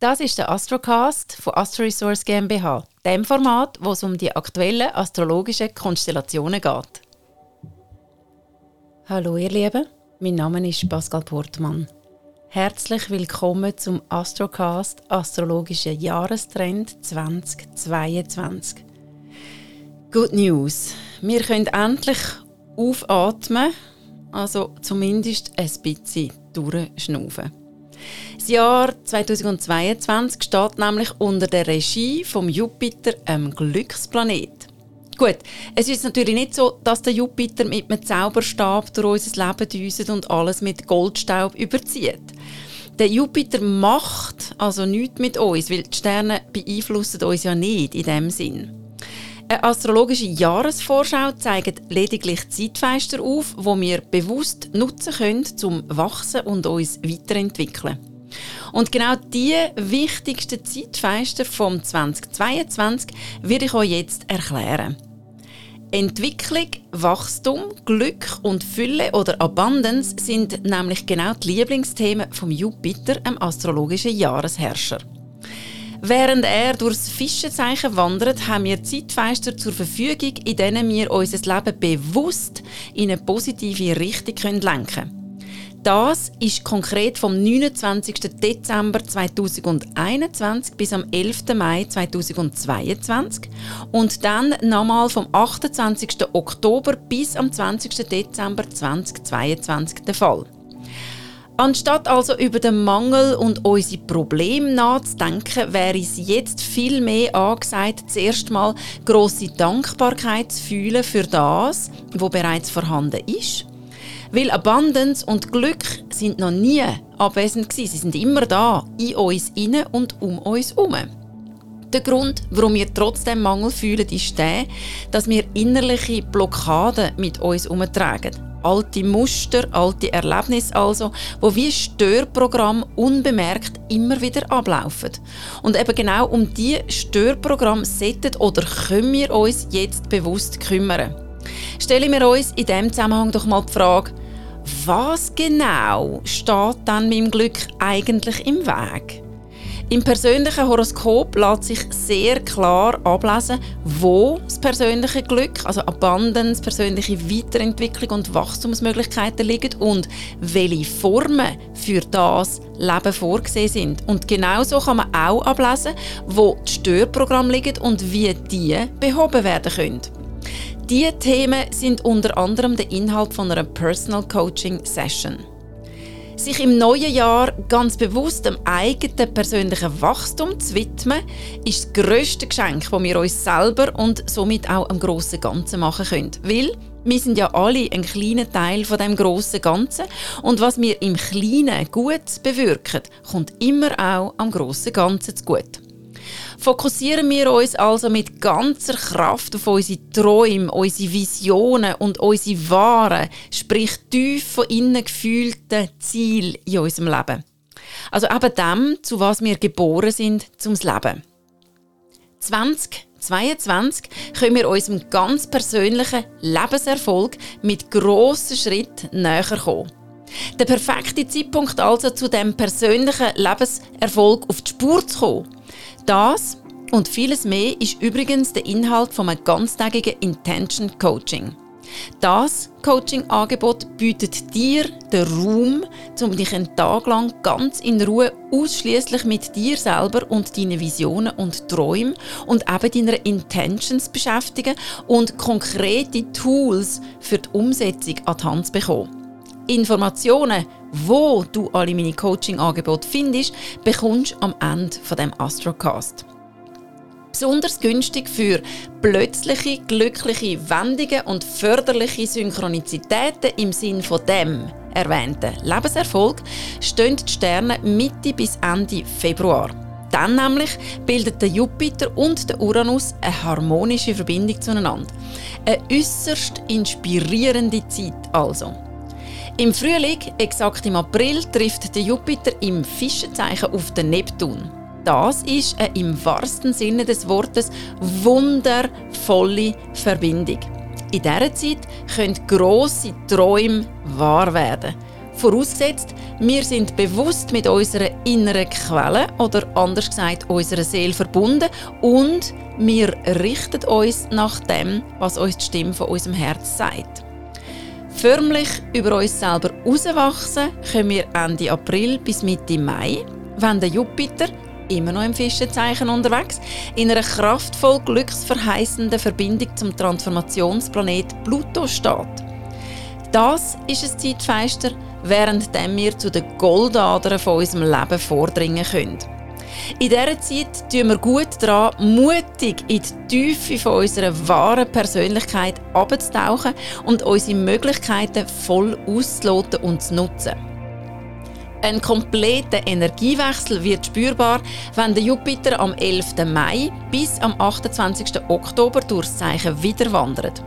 Das ist der Astrocast von Astro Resource GmbH, dem Format, wo es um die aktuellen astrologischen Konstellationen geht. Hallo ihr Lieben, mein Name ist Pascal Portmann. Herzlich willkommen zum Astrocast Astrologische Jahrestrend 2022. Good News, wir können endlich aufatmen, also zumindest ein bisschen durchschnaufen. Das Jahr 2022 steht nämlich unter der Regie vom Jupiter, einem Glücksplanet. Gut, es ist natürlich nicht so, dass der Jupiter mit einem Zauberstab durch unser Leben düset und alles mit Goldstaub überzieht. Der Jupiter macht also nichts mit uns, weil die Sterne beeinflussen uns ja nicht in dem Sinn. Eine astrologische Jahresvorschau zeigt lediglich Zeitfenster auf, wo wir bewusst nutzen können, zum wachsen und uns weiterentwickeln. Und genau die wichtigsten Zeitfenster vom 2022 werde ich euch jetzt erklären. Entwicklung, Wachstum, Glück und Fülle oder Abundance sind nämlich genau die Lieblingsthemen vom Jupiter, einem astrologischen Jahresherrscher. Während er durchs Fischezeichen wandert, haben wir Zeitfenster zur Verfügung, in denen wir unser Leben bewusst in eine positive Richtung lenken können. Das ist konkret vom 29. Dezember 2021 bis am 11. Mai 2022 und dann nochmal vom 28. Oktober bis am 20. Dezember 2022 der Fall. Anstatt also über den Mangel und unsere Probleme nachzudenken, wäre es jetzt viel mehr angesagt, zuerst mal grosse Dankbarkeit zu fühlen für das, was bereits vorhanden ist weil Abundance und Glück sind noch nie abwesend gewesen. Sie sind immer da, in uns inne und um uns herum. Der Grund, warum wir trotzdem Mangel fühlen, ist der, dass wir innerliche Blockaden mit uns umtragen. Alte Muster, alte Erlebnisse also, wo wie Störprogramm unbemerkt immer wieder ablaufen. Und eben genau um diese Störprogramm sollten oder können wir uns jetzt bewusst kümmern. Stellen wir uns in diesem Zusammenhang doch mal die Frage, was genau steht dann meinem Glück eigentlich im Weg? Im persönlichen Horoskop lässt sich sehr klar ablesen, wo das persönliche Glück, also Abundance, persönliche Weiterentwicklung und Wachstumsmöglichkeiten liegen und welche Formen für das Leben vorgesehen sind. Und genauso kann man auch ablesen, wo die Störprogramme liegen und wie die behoben werden können. Diese Themen sind unter anderem der Inhalt von einer Personal Coaching Session. Sich im neuen Jahr ganz bewusst dem eigenen persönlichen Wachstum zu widmen, ist das grösste Geschenk, das wir uns selber und somit auch am grossen Ganzen machen können. Weil wir sind ja alle ein kleiner Teil von dem grossen Ganzen und was wir im Kleinen gut bewirken, kommt immer auch am grossen Ganzen zu gut. Fokussieren wir uns also mit ganzer Kraft auf unsere Träume, unsere Visionen und unsere wahren, sprich tief von innen gefühlten Ziele in unserem Leben. Also eben dem, zu was wir geboren sind, zum Leben. 2022 können wir unserem ganz persönlichen Lebenserfolg mit grossen Schritten näher kommen. Der perfekte Zeitpunkt also zu dem persönlichen Lebenserfolg auf die Spur zu kommen das und vieles mehr ist übrigens der Inhalt von einem ganztägigen Intention Coaching. Das Coaching-Angebot bietet dir den Raum, um dich einen Tag lang ganz in Ruhe ausschließlich mit dir selber und deinen Visionen und Träumen und eben deiner Intentions beschäftigen und konkrete Tools für die Umsetzung an die Hand zu bekommen. Informationen, wo du alle meine Coaching-Angebote findest, bekommst du am Ende von dem Astrocast. Besonders günstig für plötzliche, glückliche Wendungen und förderliche Synchronizitäten im Sinn von dem erwähnten Lebenserfolg stehen die Sterne Mitte bis Ende Februar. Dann nämlich bildet der Jupiter und der Uranus eine harmonische Verbindung zueinander. Eine äußerst inspirierende Zeit also. Im Frühling, exakt im April, trifft der Jupiter im Fischezeichen auf den Neptun. Das ist eine im wahrsten Sinne des Wortes wundervolle Verbindung. In dieser Zeit können grosse Träume wahr werden. Vorausgesetzt, wir sind bewusst mit unserer inneren Quelle oder anders gesagt unserer Seele verbunden und wir richten uns nach dem, was uns die Stimme von unserem Herz sagt. Förmlich über uns selber herauswachsen können wir Ende April bis Mitte Mai, wenn der Jupiter immer noch im Fischezeichen unterwegs, in einer kraftvoll glücksverheißenden Verbindung zum Transformationsplanet Pluto steht. Das ist ein Zeitfenster, während wir zu den Goldadern von unserem Leben vordringen können. In dieser Zeit tun wir gut daran, mutig in die Tiefe von unserer wahren Persönlichkeit abzutauchen und unsere Möglichkeiten voll auszuloten und zu nutzen. Ein kompletter Energiewechsel wird spürbar, wenn der Jupiter am 11. Mai bis am 28. Oktober durchs Zeichen wieder wandert.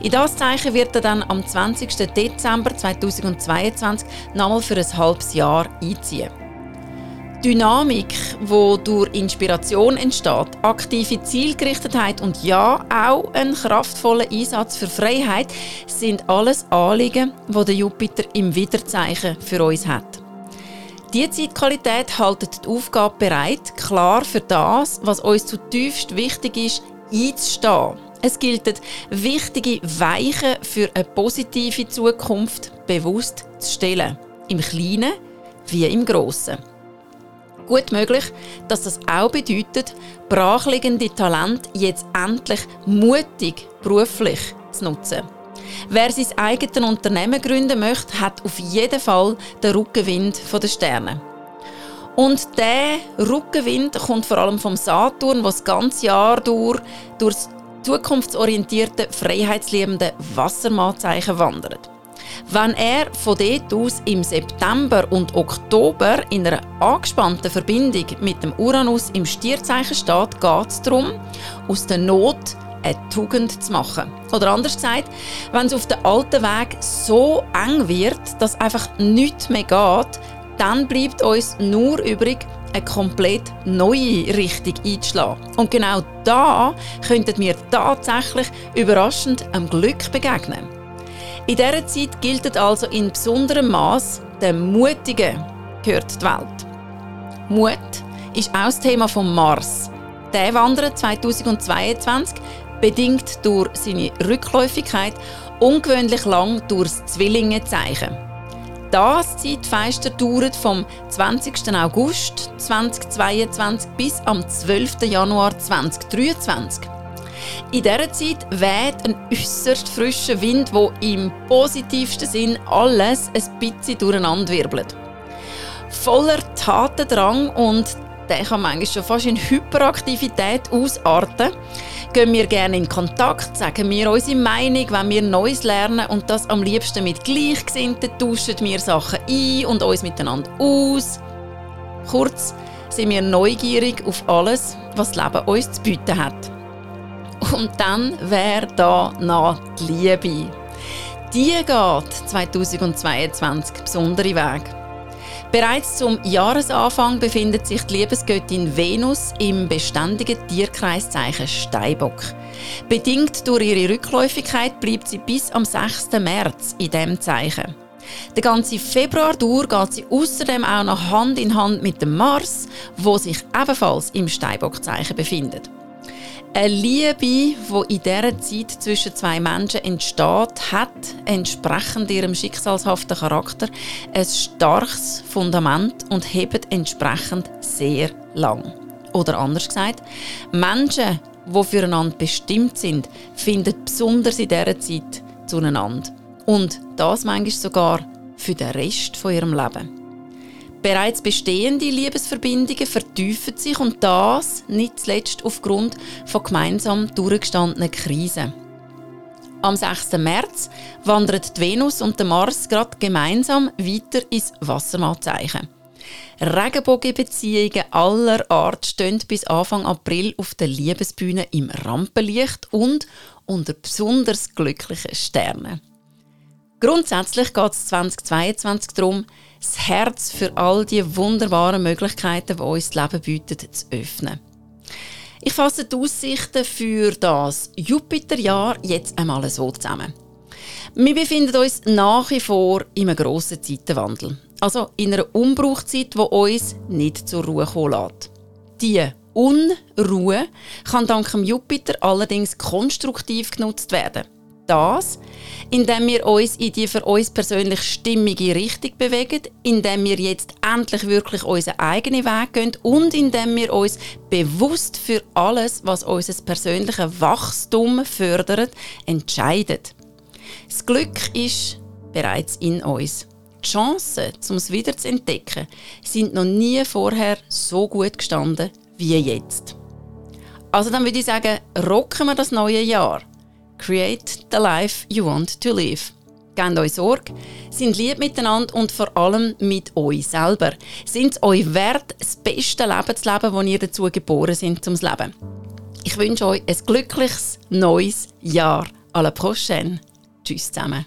In das Zeichen wird er dann am 20. Dezember 2022 nochmal für ein halbes Jahr einziehen. Dynamik, wo durch Inspiration entsteht, aktive Zielgerichtetheit und ja, auch ein kraftvoller Einsatz für Freiheit, sind alles Anliegen, wo der Jupiter im Widerzeichen für uns hat. Diese Zeitqualität haltet die Aufgabe bereit, klar für das, was uns zutiefst wichtig ist, einzustehen es gilt, wichtige Weichen für eine positive Zukunft bewusst zu stellen. Im Kleinen wie im Grossen. Gut möglich, dass das auch bedeutet, brachliegende Talent jetzt endlich mutig beruflich zu nutzen. Wer sein eigenes Unternehmen gründen möchte, hat auf jeden Fall den Rückenwind der Sterne. Und der Rückenwind kommt vor allem vom Saturn, was das ganze Jahr durch durchs zukunftsorientierten, freiheitsliebenden Wassermannzeichen wandert. Wenn er von dort aus im September und Oktober in einer angespannten Verbindung mit dem Uranus im Stierzeichen steht, geht es darum, aus der Not eine Tugend zu machen. Oder anders gesagt, wenn es auf dem alten Weg so eng wird, dass einfach nichts mehr geht, dann bleibt uns nur übrig, eine komplett neue Richtung einzuschlagen. Und genau da könnten wir tatsächlich überraschend am Glück begegnen. In dieser Zeit gilt also in besonderem Maß der Mutige gehört die Welt. Mut ist auch das Thema von Mars. Der wandert 2022 bedingt durch seine Rückläufigkeit ungewöhnlich lang durchs Zwillingezeichen. Das Zeitfenster dauert vom 20. August 2022 bis am 12. Januar 2023. In dieser Zeit weht ein äußerst frischer Wind, der im positivsten Sinn alles ein bisschen durcheinanderwirbelt. Voller Tatendrang und der kann manchmal schon fast in Hyperaktivität ausarten gehen wir gerne in Kontakt, sagen wir unsere Meinung, wenn wir Neues lernen und das am liebsten mit Gleichgesinnten, tauschen wir Sachen ein und uns miteinander aus. Kurz sind wir neugierig auf alles, was das Leben uns zu bieten hat. Und dann wäre da noch die Liebe. Die geht 2022 besondere Weg. Bereits zum Jahresanfang befindet sich die Liebesgöttin Venus im beständigen Tierkreiszeichen Steinbock. Bedingt durch ihre Rückläufigkeit bleibt sie bis am 6. März in diesem Zeichen. Den ganzen Februar durch geht sie außerdem auch noch Hand in Hand mit dem Mars, wo sich ebenfalls im Steinbockzeichen befindet. Eine Liebe, die in dieser Zeit zwischen zwei Menschen entsteht, hat entsprechend ihrem schicksalshaften Charakter ein starkes Fundament und hebt entsprechend sehr lang. Oder anders gesagt, Menschen, die füreinander bestimmt sind, finden besonders in dieser Zeit zueinander. Und das manchmal sogar für den Rest von ihrem Leben. Bereits bestehende Liebesverbindungen vertiefen sich und das nicht zuletzt aufgrund von gemeinsam durchgestandenen Krisen. Am 6. März wandern die Venus und der Mars gerade gemeinsam weiter ins Wassermannzeichen. Regenbogenbeziehungen aller Art stehen bis Anfang April auf der Liebesbühne im Rampenlicht und unter besonders glücklichen Sternen. Grundsätzlich geht es 2022 darum, das Herz für all die wunderbaren Möglichkeiten, die uns das Leben bietet, zu öffnen. Ich fasse die Aussichten für das Jupiterjahr jetzt einmal so zusammen. Wir befinden uns nach wie vor in einem grossen Zeitenwandel. Also in einer Umbruchzeit, die uns nicht zur Ruhe kommen lässt. Die Unruhe kann dank dem Jupiter allerdings konstruktiv genutzt werden. Das, indem wir uns in die für uns persönlich stimmige Richtung bewegen, indem wir jetzt endlich wirklich unseren eigenen Weg gehen und indem wir uns bewusst für alles, was unser persönliches Wachstum fördert, entscheiden. Das Glück ist bereits in uns. Die Chancen, um es wieder zu entdecken, sind noch nie vorher so gut gestanden wie jetzt. Also dann würde ich sagen, rocken wir das neue Jahr. Create the life you want to live. Gebt euch Sorge, sind lieb miteinander und vor allem mit euch selber. Sind es euch wert, das beste Leben zu leben, das ihr dazu geboren sind zum Leben? Ich wünsche euch ein glückliches neues Jahr. À la prochaine. Tschüss zusammen.